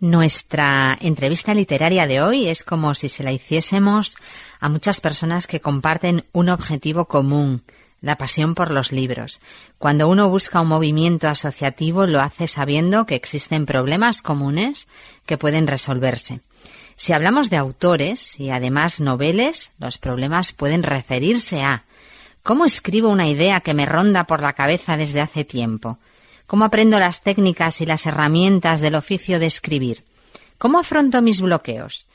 Nuestra entrevista literaria de hoy es como si se la hiciésemos a muchas personas que comparten un objetivo común, la pasión por los libros. Cuando uno busca un movimiento asociativo lo hace sabiendo que existen problemas comunes que pueden resolverse. Si hablamos de autores y además noveles, los problemas pueden referirse a ¿cómo escribo una idea que me ronda por la cabeza desde hace tiempo? ¿Cómo aprendo las técnicas y las herramientas del oficio de escribir? ¿Cómo afronto mis bloqueos?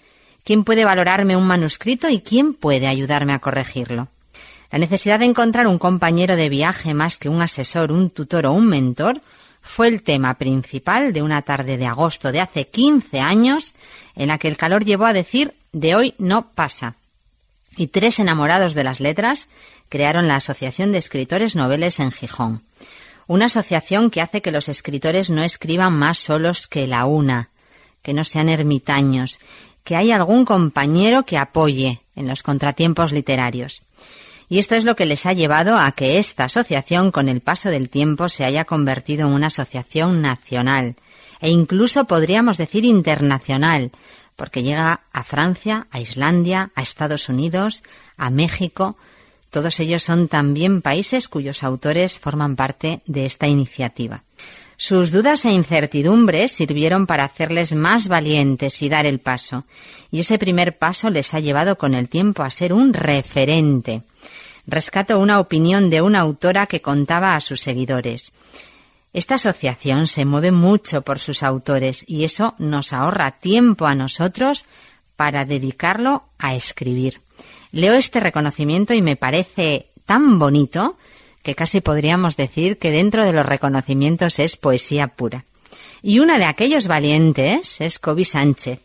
¿Quién puede valorarme un manuscrito y quién puede ayudarme a corregirlo? La necesidad de encontrar un compañero de viaje más que un asesor, un tutor o un mentor fue el tema principal de una tarde de agosto de hace 15 años en la que el calor llevó a decir de hoy no pasa. Y tres enamorados de las letras crearon la Asociación de Escritores Noveles en Gijón una asociación que hace que los escritores no escriban más solos que la una, que no sean ermitaños, que hay algún compañero que apoye en los contratiempos literarios. Y esto es lo que les ha llevado a que esta asociación, con el paso del tiempo, se haya convertido en una asociación nacional e incluso podríamos decir internacional, porque llega a Francia, a Islandia, a Estados Unidos, a México, todos ellos son también países cuyos autores forman parte de esta iniciativa. Sus dudas e incertidumbres sirvieron para hacerles más valientes y dar el paso, y ese primer paso les ha llevado con el tiempo a ser un referente. Rescato una opinión de una autora que contaba a sus seguidores. Esta asociación se mueve mucho por sus autores y eso nos ahorra tiempo a nosotros para dedicarlo a escribir. Leo este reconocimiento y me parece tan bonito que casi podríamos decir que dentro de los reconocimientos es poesía pura. Y una de aquellos valientes es Kobe Sánchez.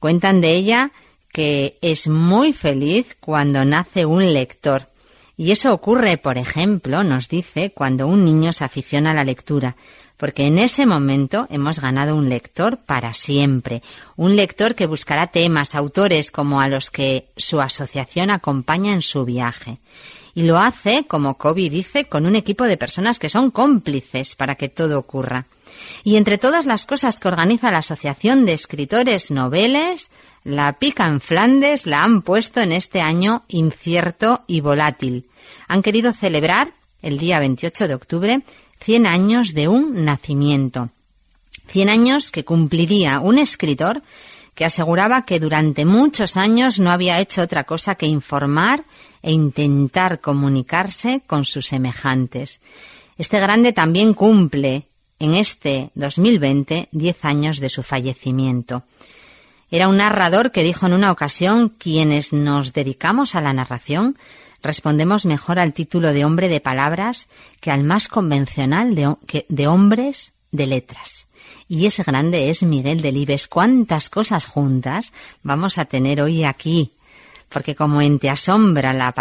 Cuentan de ella que es muy feliz cuando nace un lector. Y eso ocurre, por ejemplo, nos dice, cuando un niño se aficiona a la lectura, porque en ese momento hemos ganado un lector para siempre, un lector que buscará temas, autores como a los que su asociación acompaña en su viaje. Y lo hace, como Kobe dice, con un equipo de personas que son cómplices para que todo ocurra. Y entre todas las cosas que organiza la Asociación de Escritores Noveles, la pica en Flandes la han puesto en este año incierto y volátil. Han querido celebrar el día 28 de octubre 100 años de un nacimiento. 100 años que cumpliría un escritor que aseguraba que durante muchos años no había hecho otra cosa que informar e intentar comunicarse con sus semejantes. Este grande también cumple en este 2020 10 años de su fallecimiento. Era un narrador que dijo en una ocasión quienes nos dedicamos a la narración respondemos mejor al título de hombre de palabras que al más convencional de, hombres de letras. Y ese grande es Miguel Delibes. ¿Cuántas cosas juntas vamos a tener hoy aquí? Porque como en Te, asombra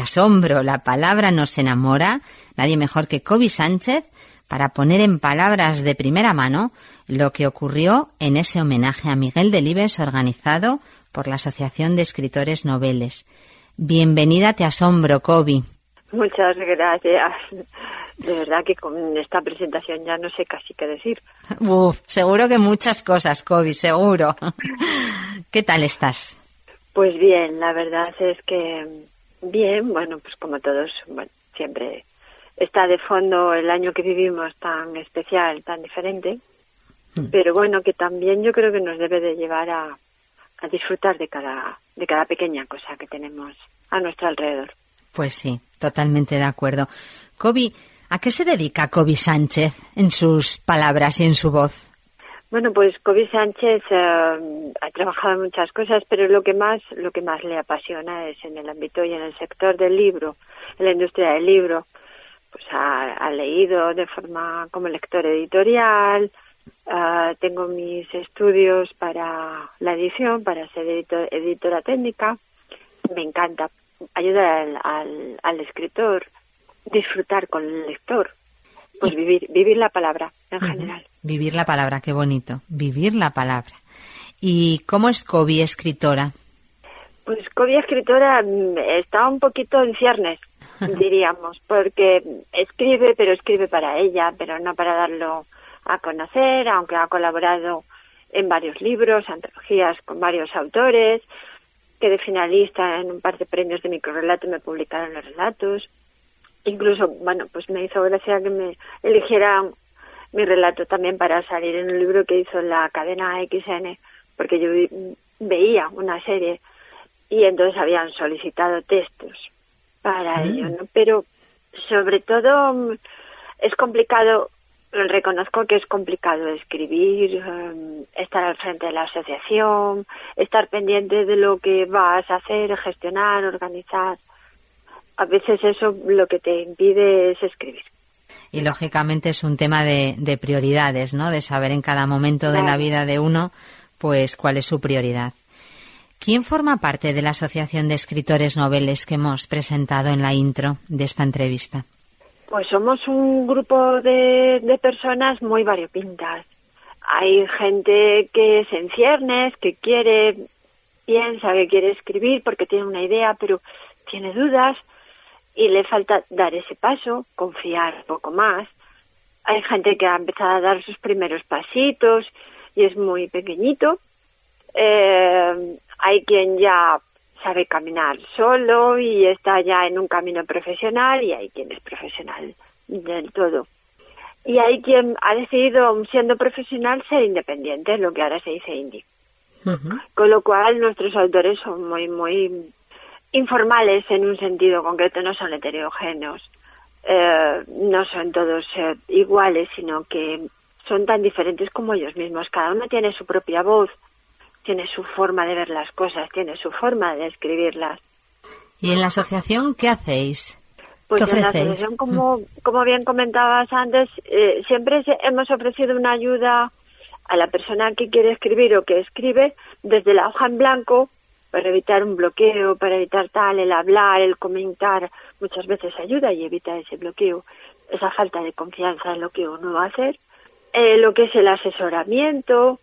asombro la palabra nos enamora, nadie mejor que Kobe Sánchez para poner en palabras de primera mano lo que ocurrió en ese homenaje a Miguel Delibes organizado por la Asociación de Escritores Noveles. Bienvenida, te asombro, Kobe. Muchas gracias. De verdad que con esta presentación ya no sé casi qué decir. Uf, seguro que muchas cosas, Kobe, seguro. ¿Qué tal estás? Pues bien, la verdad es que bien, bueno, pues como todos, bueno, siempre está de fondo el año que vivimos tan especial, tan diferente, mm. pero bueno, que también yo creo que nos debe de llevar a, a disfrutar de cada, de cada pequeña cosa que tenemos a nuestro alrededor. Pues sí, totalmente de acuerdo. Kobe, ¿a qué se dedica Kobe Sánchez en sus palabras y en su voz? Bueno, pues Kobe Sánchez eh, ha trabajado en muchas cosas, pero lo que más lo que más le apasiona es en el ámbito y en el sector del libro, en la industria del libro. Pues ha, ha leído de forma como lector editorial, Ah, tengo mis estudios para la edición, para ser editora técnica. Me encanta ayudar al, al, escritor, disfrutar con el lector, pues vivir, vivir la palabra en general. Vivir la palabra, qué bonito, vivir la palabra. ¿Y cómo es Kobe escritora? Pues Kobe escritora mm, está un poquito en ciernes, diríamos, porque escribe, pero escribe para ella, pero no para darlo a conocer, aunque ha colaborado en varios libros, antologías con varios autores, quedé finalista en un par de premios de microrelato y me publicaron los relatos. Incluso, bueno, pues me hizo gracia que me eligieran mi relato también para salir en un libro que hizo la cadena XN, porque yo veía una serie y entonces habían solicitado textos para mm. ello, ¿no? Pero sobre todo es complicado reconozco que es complicado escribir, em, estar al frente de la asociación, estar pendiente de lo que vas a hacer, gestionar, organizar. A veces eso lo que te impide es escribir. Y lógicamente es un tema de, prioridades, ¿no? De saber en cada momento de la vida de uno, pues cuál es su prioridad. ¿Quién forma parte de la Asociación de Escritores Noveles que hemos presentado en la intro de esta entrevista? Pues somos un grupo de, de personas muy variopintas. Hay gente que es en ciernes, que quiere, piensa que quiere escribir porque tiene una idea, pero tiene dudas y le falta dar ese paso, confiar un poco más. Hay gente que ha empezado a dar sus primeros pasitos y es muy pequeñito. Eh, hay quien ya sabe caminar solo y está ya en un camino profesional y hay quien es profesional del todo. Y hay quien ha decidido, siendo profesional, ser independiente, lo que ahora se dice indie. Con lo cual nuestros autores son muy, muy informales en un sentido concreto, no son heterogéneos, eh, no son todos eh, iguales, sino que son tan diferentes como ellos mismos. Cada uno tiene su propia voz, tiene su forma de ver las cosas, tiene su forma de escribirlas. ¿Y en la asociación qué hacéis? Pues en la asociación, como, como bien comentabas antes, eh, siempre hemos ofrecido una ayuda a la persona que quiere escribir o que escribe desde la hoja en blanco para evitar un bloqueo, para evitar tal, el hablar, el comentar, muchas veces ayuda y evita ese bloqueo, esa falta de confianza en lo que uno va a hacer. Eh, lo que es el asesoramiento,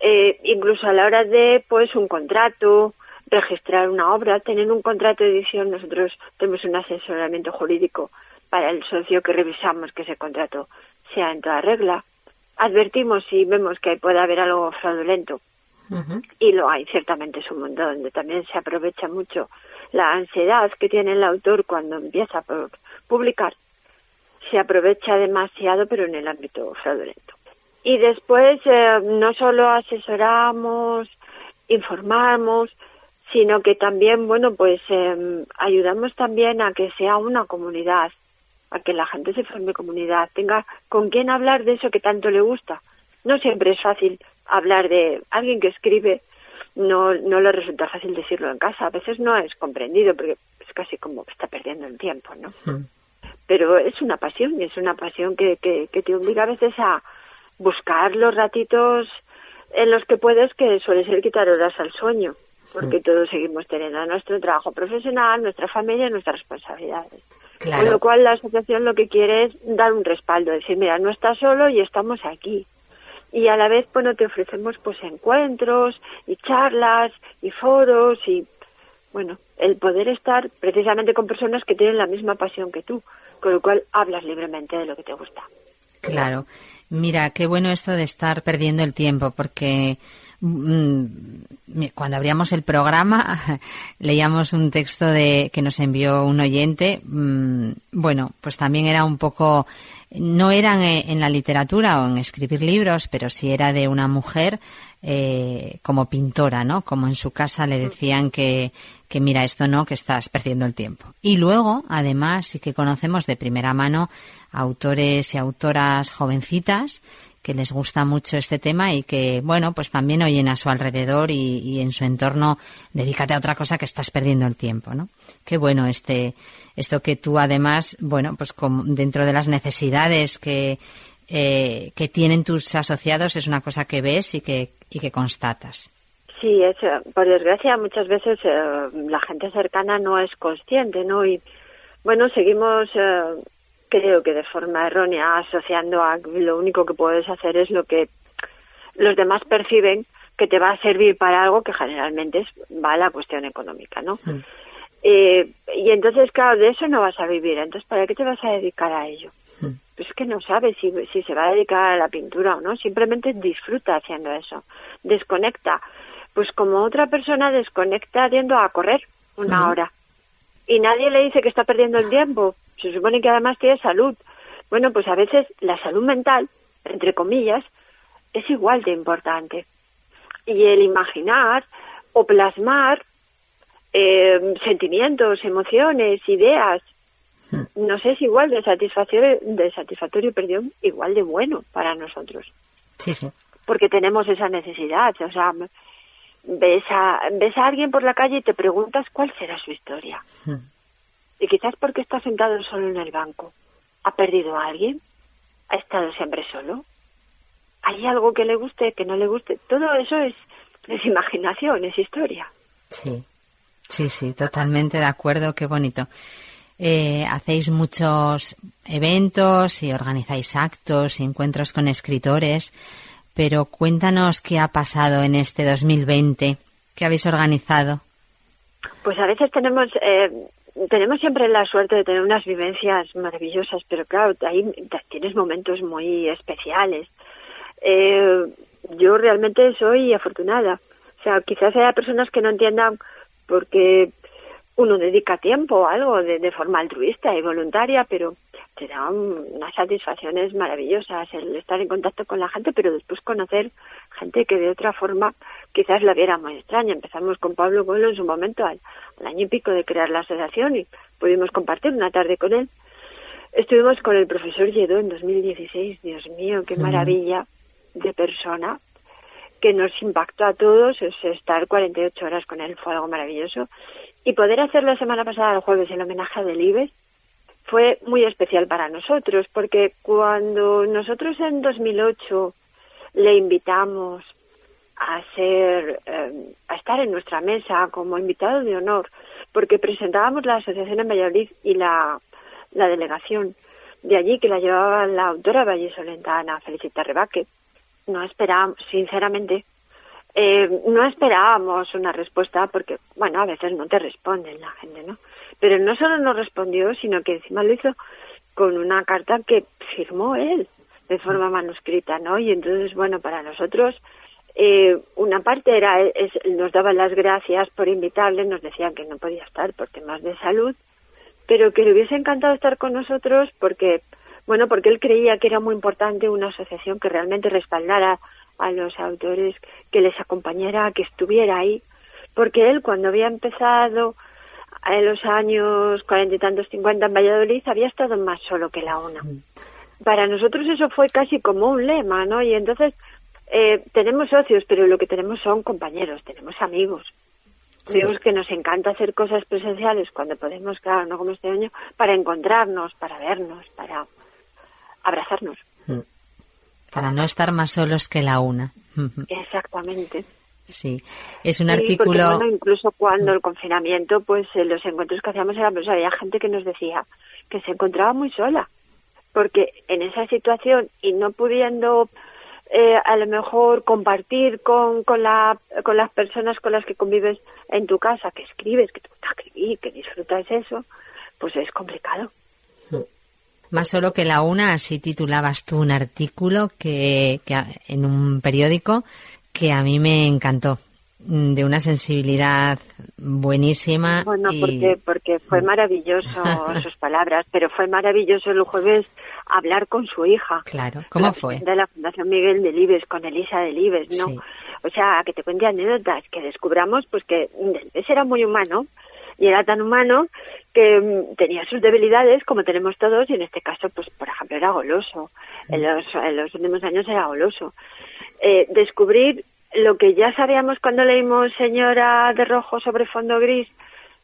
eh, incluso a la hora de pues un contrato, registrar una obra, tener un contrato de edición, nosotros tenemos un asesoramiento jurídico para el socio que revisamos que ese contrato sea en toda regla. Advertimos si vemos que puede haber algo fraudulento. Y lo hay, ciertamente es un mundo donde también se aprovecha mucho la ansiedad que tiene el autor cuando empieza a publicar. Se aprovecha demasiado, pero en el ámbito fraudulento. Y después eh, no solo asesoramos, informamos, sino que también, bueno, pues em, ayudamos también a que sea una comunidad, a que la gente se forme comunidad, tenga con quién hablar de eso que tanto le gusta. No siempre es fácil hablar de alguien que escribe, no, no le resulta fácil decirlo en casa, a veces no es comprendido porque es casi como que está perdiendo el tiempo, ¿no? Hmm. Pero es una pasión y es una pasión que, que, que te obliga a veces a, buscar los ratitos en los que puedes, que suele ser quitar horas al sueño, porque todos seguimos teniendo nuestro trabajo profesional, nuestra familia, nuestras responsabilidades. Con lo cual la asociación lo que quiere es dar un respaldo, decir, mira, no estás solo y estamos aquí. Y a la vez, bueno, te ofrecemos pues encuentros y charlas y foros y, bueno, el poder estar precisamente con personas que tienen la misma pasión que tú, con lo cual hablas libremente de lo que te gusta. Claro. Mira, qué bueno esto de estar perdiendo el tiempo, porque mm, cuando abríamos el programa leíamos un texto de que nos envió un oyente. Mm, bueno, pues también era un poco, no eran en la literatura o en escribir libros, pero sí era de una mujer eh, como pintora, ¿no? Como en su casa le decían que, que mira esto no, que estás perdiendo el tiempo. Y luego, además, sí que conocemos de primera mano autores y autoras jovencitas que les gusta mucho este tema y que, bueno, pues también oyen a su alrededor y, en su entorno, dedícate a otra cosa que estás perdiendo el tiempo, ¿no? Qué bueno este, esto que tú además, bueno, pues dentro de las necesidades que, eh, que tienen tus asociados es una cosa que ves y que, y que constatas. Sí, es, por desgracia muchas veces eh, la gente cercana no es consciente, ¿no? Y bueno, seguimos, eh, creo que de forma errónea, asociando a lo único que puedes hacer es lo que los demás perciben que te va a servir para algo que generalmente es, va a la cuestión económica, ¿no? Eh, y entonces, claro, de eso no vas a vivir. Entonces, ¿para qué te vas a dedicar a ello? Pues es que no sabes si, si se va a dedicar a la pintura o no. Simplemente disfruta haciendo eso. Desconecta. Pues como otra persona desconecta yendo a correr una hora. Y nadie le dice que está perdiendo el tiempo. Se supone que además tiene salud. Bueno, pues a veces la salud mental, entre comillas, es igual de importante. Y el imaginar o plasmar eh, sentimientos, emociones, ideas, hmm. no sé, es igual de satisfactorio, de satisfactorio, perdón, igual de bueno para nosotros. Sí, sí. Porque tenemos esa necesidad, o sea, ves a, ves a alguien por la calle y te preguntas cuál será su historia. Hmm. Y quizás porque está sentado solo en el banco. ¿Ha perdido a alguien? ¿Ha estado siempre solo? ¿Hay algo que le guste, que no le guste? Todo eso es, es imaginación, es historia. Sí, sí, sí, totalmente de acuerdo, qué bonito. Eh, hacéis muchos eventos y organizáis actos y encuentros con escritores, pero cuéntanos qué ha pasado en este 2020, qué habéis organizado. Pues a veces tenemos eh, tenemos siempre la suerte de tener unas vivencias maravillosas, pero claro, ahí tienes momentos muy especiales. Eh, yo realmente soy afortunada. O sea, quizás haya personas que no entiendan por qué uno dedica tiempo a algo de, forma altruista y voluntaria, pero te da unas satisfacciones maravillosas el estar en contacto con la gente, pero después conocer gente que de otra forma quizás la viera muy extraña. Empezamos con Pablo Golo en su momento al, año y pico de crear la asociación y pudimos compartir una tarde con él. Estuvimos con el profesor Lledó en 2016, Dios mío, qué maravilla de persona que nos impactó a todos, es estar 48 horas con él fue algo maravilloso y poder hacer la semana pasada, el jueves, el homenaje a Delibes fue muy especial para nosotros, porque cuando nosotros en 2008 le invitamos a ser, eh, a estar en nuestra mesa como invitado de honor, porque presentábamos la asociación en Valladolid y la, la delegación de allí que la llevaba la autora vallesolentana Felicita Rebaque. No esperábamos, sinceramente, eh, no esperábamos una respuesta porque, bueno, a veces no te responden la gente, ¿no? Pero no solo nos respondió, sino que encima lo hizo con una carta que firmó él de forma manuscrita, ¿no? Y entonces, bueno, para nosotros, eh, una parte era, es, nos daban las gracias por invitarle, nos decían que no podía estar por temas de salud, pero que le hubiese encantado estar con nosotros porque, bueno, porque él creía que era muy importante una asociación que realmente respaldara a los autores, que les acompañara, que estuviera ahí, porque él cuando había empezado en los años cuarenta y tantos, cincuenta en Valladolid, había estado más solo que la una. Mm. Para nosotros eso fue casi como un lema, ¿no? Y entonces eh, tenemos socios, pero lo que tenemos son compañeros, tenemos amigos. Amigos que nos encanta hacer cosas presenciales cuando podemos, claro, no como este año, para encontrarnos, para vernos, para abrazarnos. Mm para no estar más solos que la una. Exactamente. Sí, es un artículo. incluso cuando el confinamiento, pues eh, los encuentros que hacíamos eran, pues había gente que nos decía que se encontraba muy sola, porque en esa situación y no pudiendo eh, a lo mejor compartir con, con, la, con las personas con las que convives en tu casa, que escribes, que te gusta escribir, que disfrutas eso, pues es complicado. Más solo que la una, así titulabas tú un artículo que, que en un periódico que a mí me encantó mm, de una sensibilidad buenísima. Bueno, porque, porque fue maravilloso sus palabras, pero fue maravilloso el jueves hablar con su hija. Claro, ¿cómo fue? De la Fundación Miguel Delibes, con Elisa Delibes, ¿no? O sea, que te cuente anécdotas, que descubramos pues que Delibes era muy humano y era tan humano que mm, tenía sus debilidades como tenemos todos y en este caso pues por ejemplo era goloso en los, en los últimos años era goloso eh, descubrir lo que ya sabíamos cuando leímos Señora de Rojo sobre fondo gris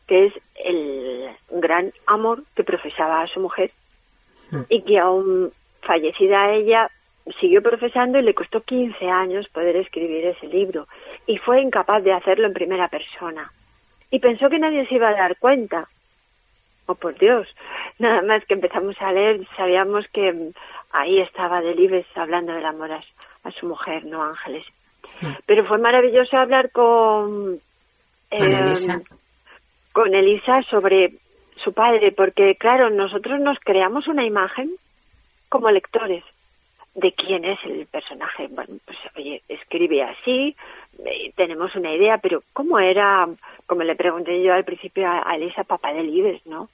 que es el gran amor que profesaba a su mujer mm. y que aún fallecida ella, siguió profesando y le costó 15 años poder escribir ese libro y fue incapaz de hacerlo en primera persona. Y pensó que nadie se iba a dar cuenta. Oh, por Dios. Nada más que empezamos a leer, sabíamos que ahí estaba Delibes hablando del amor a, a su mujer, no Ángeles. Pero fue maravilloso hablar con, Elisa? Eh, con Elisa sobre su padre, porque claro, nosotros nos creamos una imagen como lectores de quién es el personaje. Bueno, pues oye, escribe así, eh, tenemos una idea, pero ¿cómo era, como le pregunté yo al principio a, a Elisa, papá de Libes, no?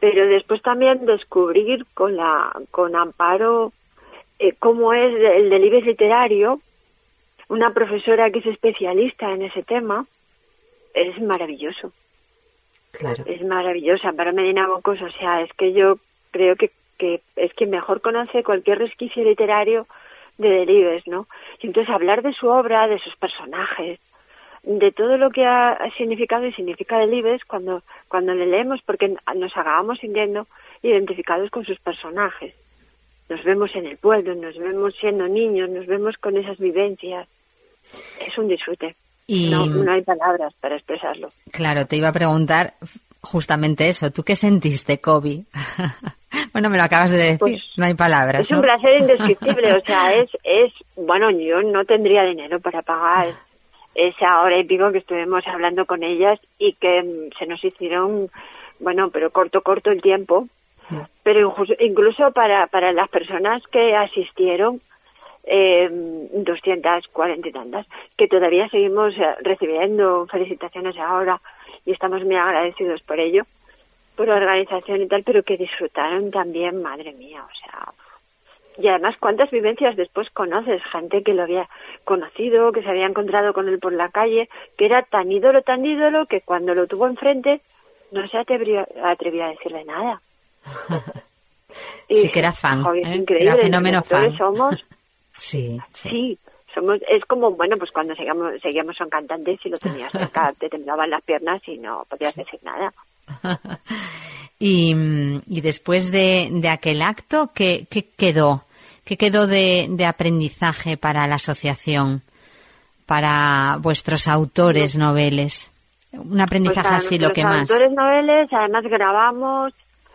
Pero después también descubrir con la, con Amparo, eh, cómo es el Delibes literario, una profesora que es especialista en ese tema, es maravilloso. Claro. Es maravillosa. Para Medina Bocos, o sea, es que yo creo que, que es que mejor conoce cualquier resquicio literario de Delibes, ¿no? Y entonces hablar de su obra, de sus personajes, de todo lo que ha, ha significado y significa Delibes cuando, cuando le leemos, porque nos acabamos sintiendo identificados con sus personajes. Nos vemos en el pueblo, nos vemos siendo niños, nos vemos con esas vivencias. Es un disfrute. Y No, no hay palabras para expresarlo. claro, te iba a preguntar justamente eso. ¿Tú qué sentiste, Kobe? bueno, me lo acabas de decir. Pues, no hay palabras. Es un placer indescriptible, o sea, es, es, bueno, yo no tendría dinero para pagar esa hora y pico que estuvimos hablando con ellas y que mm, se nos hicieron, bueno, pero corto, corto el tiempo. Pero injus- incluso para, para las personas que asistieron, eh, 240 y tantas, que todavía seguimos eh, recibiendo felicitaciones ahora y estamos muy agradecidos por ello, por la organización y tal, pero que disfrutaron también, madre mía, o sea, y además, ¿cuántas vivencias después conoces? Gente que lo había conocido, que se había encontrado con él por la calle, que era tan ídolo, tan ídolo, que cuando lo tuvo enfrente no se atrevió, atrevió a decirle nada. Y Sí que era fan, "Joder, ¿eh? increíble, Era fenómeno fan". somos, Sí, sí. sí, somos, es como, bueno, pues cuando seguíamos, seguíamos a un cantante, si lo tenías cerca, te temblaban las piernas y no podías decir nada. Y, mm, y después de, de aquel acto, ¿qué, qué quedó? ¿Qué quedó de, de aprendizaje para la asociación, para vuestros autores noveles? Un aprendizaje Pues así lo que más. autores noveles, además grabamos,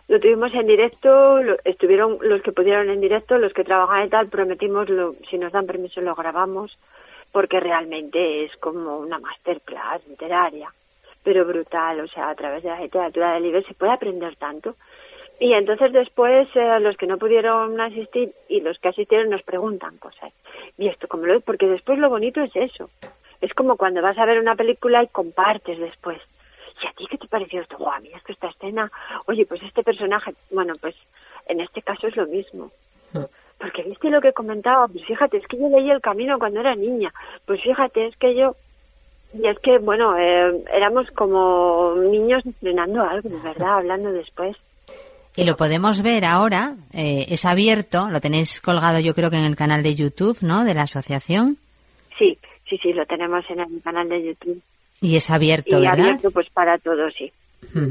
lo tuvimos en directo, lo- estuvieron los que pudieron en directo, los que trabajan y tal, prometimos, lo, si nos dan permiso lo grabamos, porque realmente es como una masterclass literaria, pero brutal, o sea, a través de la literatura del libro se puede aprender tanto. Y entonces después eh, los que no pudieron asistir y los que asistieron nos preguntan cosas. ¿Y esto cómo lo? Porque después lo bonito es eso. Es como cuando vas a ver una película y compartes después. ¿Y a ti qué te pareció esto? Guau, a mí es que esta escena, oye, pues este personaje, bueno, pues en este caso es lo mismo. Porque viste lo que comentaba, pues fíjate, es que yo leí El Camino cuando era niña. Pues fíjate, es que yo... Y es que, bueno, eh, éramos como niños estrenando algo, ¿verdad? Hablando después. Y lo podemos ver ahora, eh, es abierto, lo tenéis colgado yo creo que en el canal de YouTube, ¿no? De la asociación. Sí, sí, sí, lo tenemos en el canal de YouTube. Y es abierto, y ¿verdad? abierto pues para todos, sí.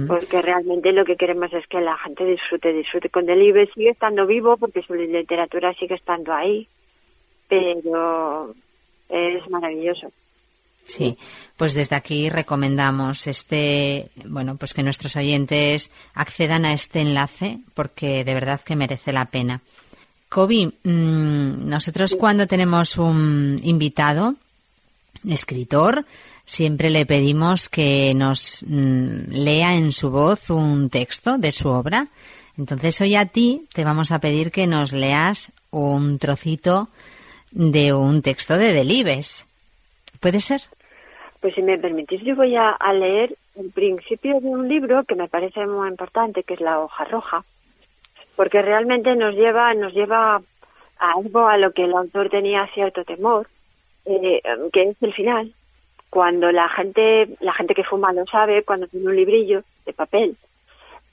Porque realmente lo que queremos es que la gente disfrute, disfrute con Delibes, sigue estando vivo porque su literatura sigue estando ahí, pero es maravilloso. Sí, pues desde aquí recomendamos este, bueno, pues que nuestros oyentes accedan a este enlace porque de verdad que merece la pena. Kobe, mm, nosotros cuando tenemos un invitado, escritor, siempre le pedimos que nos mm, lea en su voz un texto de su obra. Entonces hoy a ti te vamos a pedir que nos leas un trocito de un texto de Delibes. ¿Puede ser? Pues si me permitís, yo voy a, leer el principio de un libro que me parece muy importante, que es La hoja roja, porque realmente nos lleva, nos lleva a algo a lo que el autor tenía cierto temor, eh, que es el final. Cuando la gente, la gente que fuma lo sabe, cuando tiene un librillo de papel,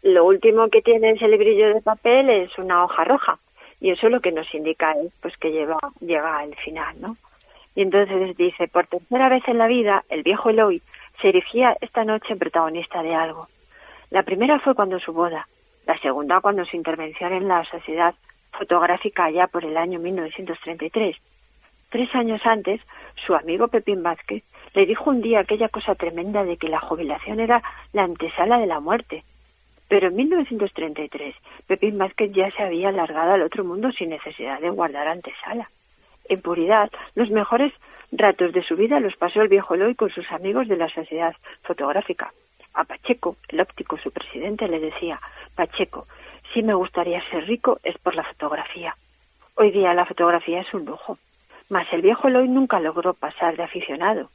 lo último que tiene ese librillo de papel es una hoja roja. Y eso lo que nos indica es pues que lleva, llega al final, ¿no? Y entonces dice, por tercera vez en la vida, el viejo Eloy se erigía esta noche protagonista de algo. La primera fue cuando su boda, la segunda cuando su intervención en la sociedad fotográfica ya por el año 1933. Tres años antes, su amigo Pepín Vázquez le dijo un día aquella cosa tremenda de que la jubilación era la antesala de la muerte. Pero en 1933, Pepín Vázquez ya se había largado al otro mundo sin necesidad de guardar antesala. En puridad, los mejores ratos de su vida los pasó el viejo Eloy con sus amigos de la Sociedad Fotográfica. A Pacheco, el óptico, su presidente, le decía, Pacheco, si me gustaría ser rico es por la fotografía. Hoy día la fotografía es un lujo. Mas el viejo Eloy nunca logró pasar de aficionado.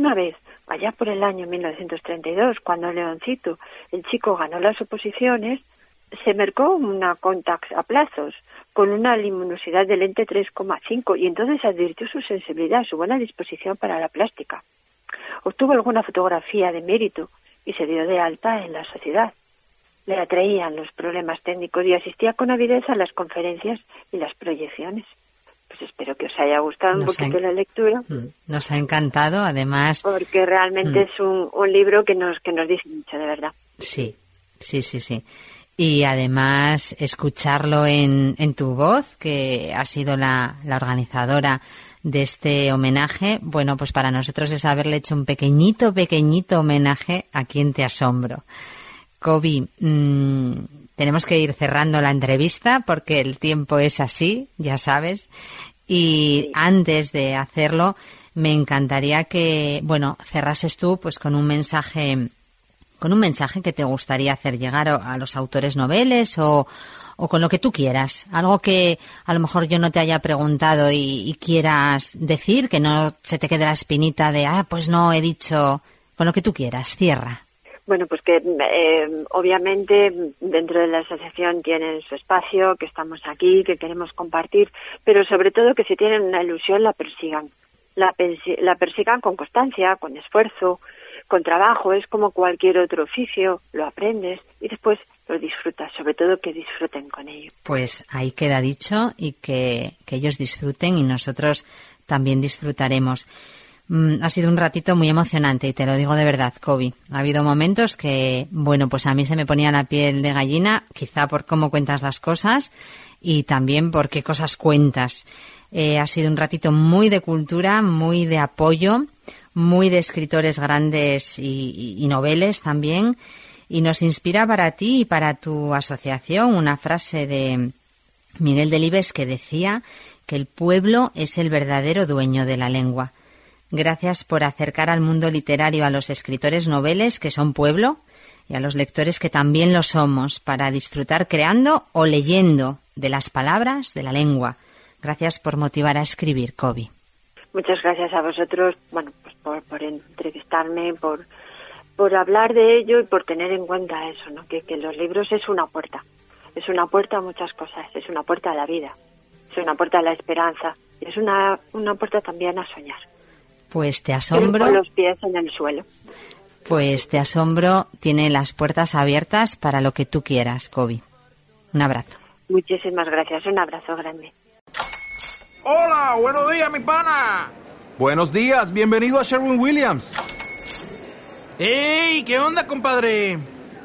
Una vez, allá por el año 1932, cuando Leoncito, el chico, ganó las oposiciones, se mercó una Contax a plazos con una luminosidad de lente 3,5 y entonces advirtió su sensibilidad, su buena disposición para la plástica. Obtuvo alguna fotografía de mérito y se dio de alta en la sociedad. Le atraían los problemas técnicos y asistía con avidez a las conferencias y las proyecciones. Pues espero que os haya gustado un poquito la lectura. Mm, nos ha encantado, además. Porque realmente mm. es un, un libro que nos, que nos dice mucho, de verdad. Sí, sí, sí, sí y además escucharlo en, en tu voz, que ha sido la, la, organizadora de este homenaje, bueno, pues para nosotros es haberle hecho un pequeñito, pequeñito homenaje a quien te asombro. Kobe, mmm, tenemos que ir cerrando la entrevista porque el tiempo es así, ya sabes. Y antes de hacerlo, me encantaría que, bueno, cerrases tú pues con un mensaje con un mensaje que te gustaría hacer llegar a, los autores noveles o, o, con lo que tú quieras. Algo que a lo mejor yo no te haya preguntado y, quieras decir, que no se te quede la espinita de, ah, pues no he dicho, con lo que tú quieras. Cierra. Bueno, pues que eh, obviamente dentro de la asociación tienen su espacio, que estamos aquí, que queremos compartir, pero sobre todo que si tienen una ilusión la persigan. La, la persigan con constancia, con esfuerzo, con trabajo, es como cualquier otro oficio, lo aprendes y después lo disfrutas, sobre todo que disfruten con ello. Pues ahí queda dicho y que, ellos disfruten y nosotros también disfrutaremos. Mm, ha sido un ratito muy emocionante y te lo digo de verdad, Kobe. Ha habido momentos que, bueno, pues a mí se me ponía la piel de gallina, quizá por cómo cuentas las cosas y también por qué cosas cuentas. Eh, ha sido un ratito muy de cultura, muy de apoyo, muy de escritores grandes y, noveles también. Y nos inspira para ti y para tu asociación una frase de Miguel Delibes que decía que el pueblo es el verdadero dueño de la lengua. Gracias por acercar al mundo literario a los escritores noveles que son pueblo y a los lectores que también lo somos para disfrutar creando o leyendo de las palabras de la lengua. Gracias por motivar a escribir, Kobe. Muchas gracias a vosotros, bueno, pues por, entrevistarme, por, por hablar de ello y por tener en cuenta eso, ¿no? Que, que los libros es una puerta, es una puerta a muchas cosas, es una puerta a la vida, es una puerta a la esperanza, es una, una puerta también a soñar. Pues te asombro. Con los pies en el suelo. Pues te asombro tiene las puertas abiertas para lo que tú quieras, Kobe. Un abrazo. Muchísimas gracias, un abrazo grande. Hola, buenos días, mi pana. Buenos días, bienvenido a Sherwin Williams. ¡Ey! ¿Qué onda, compadre?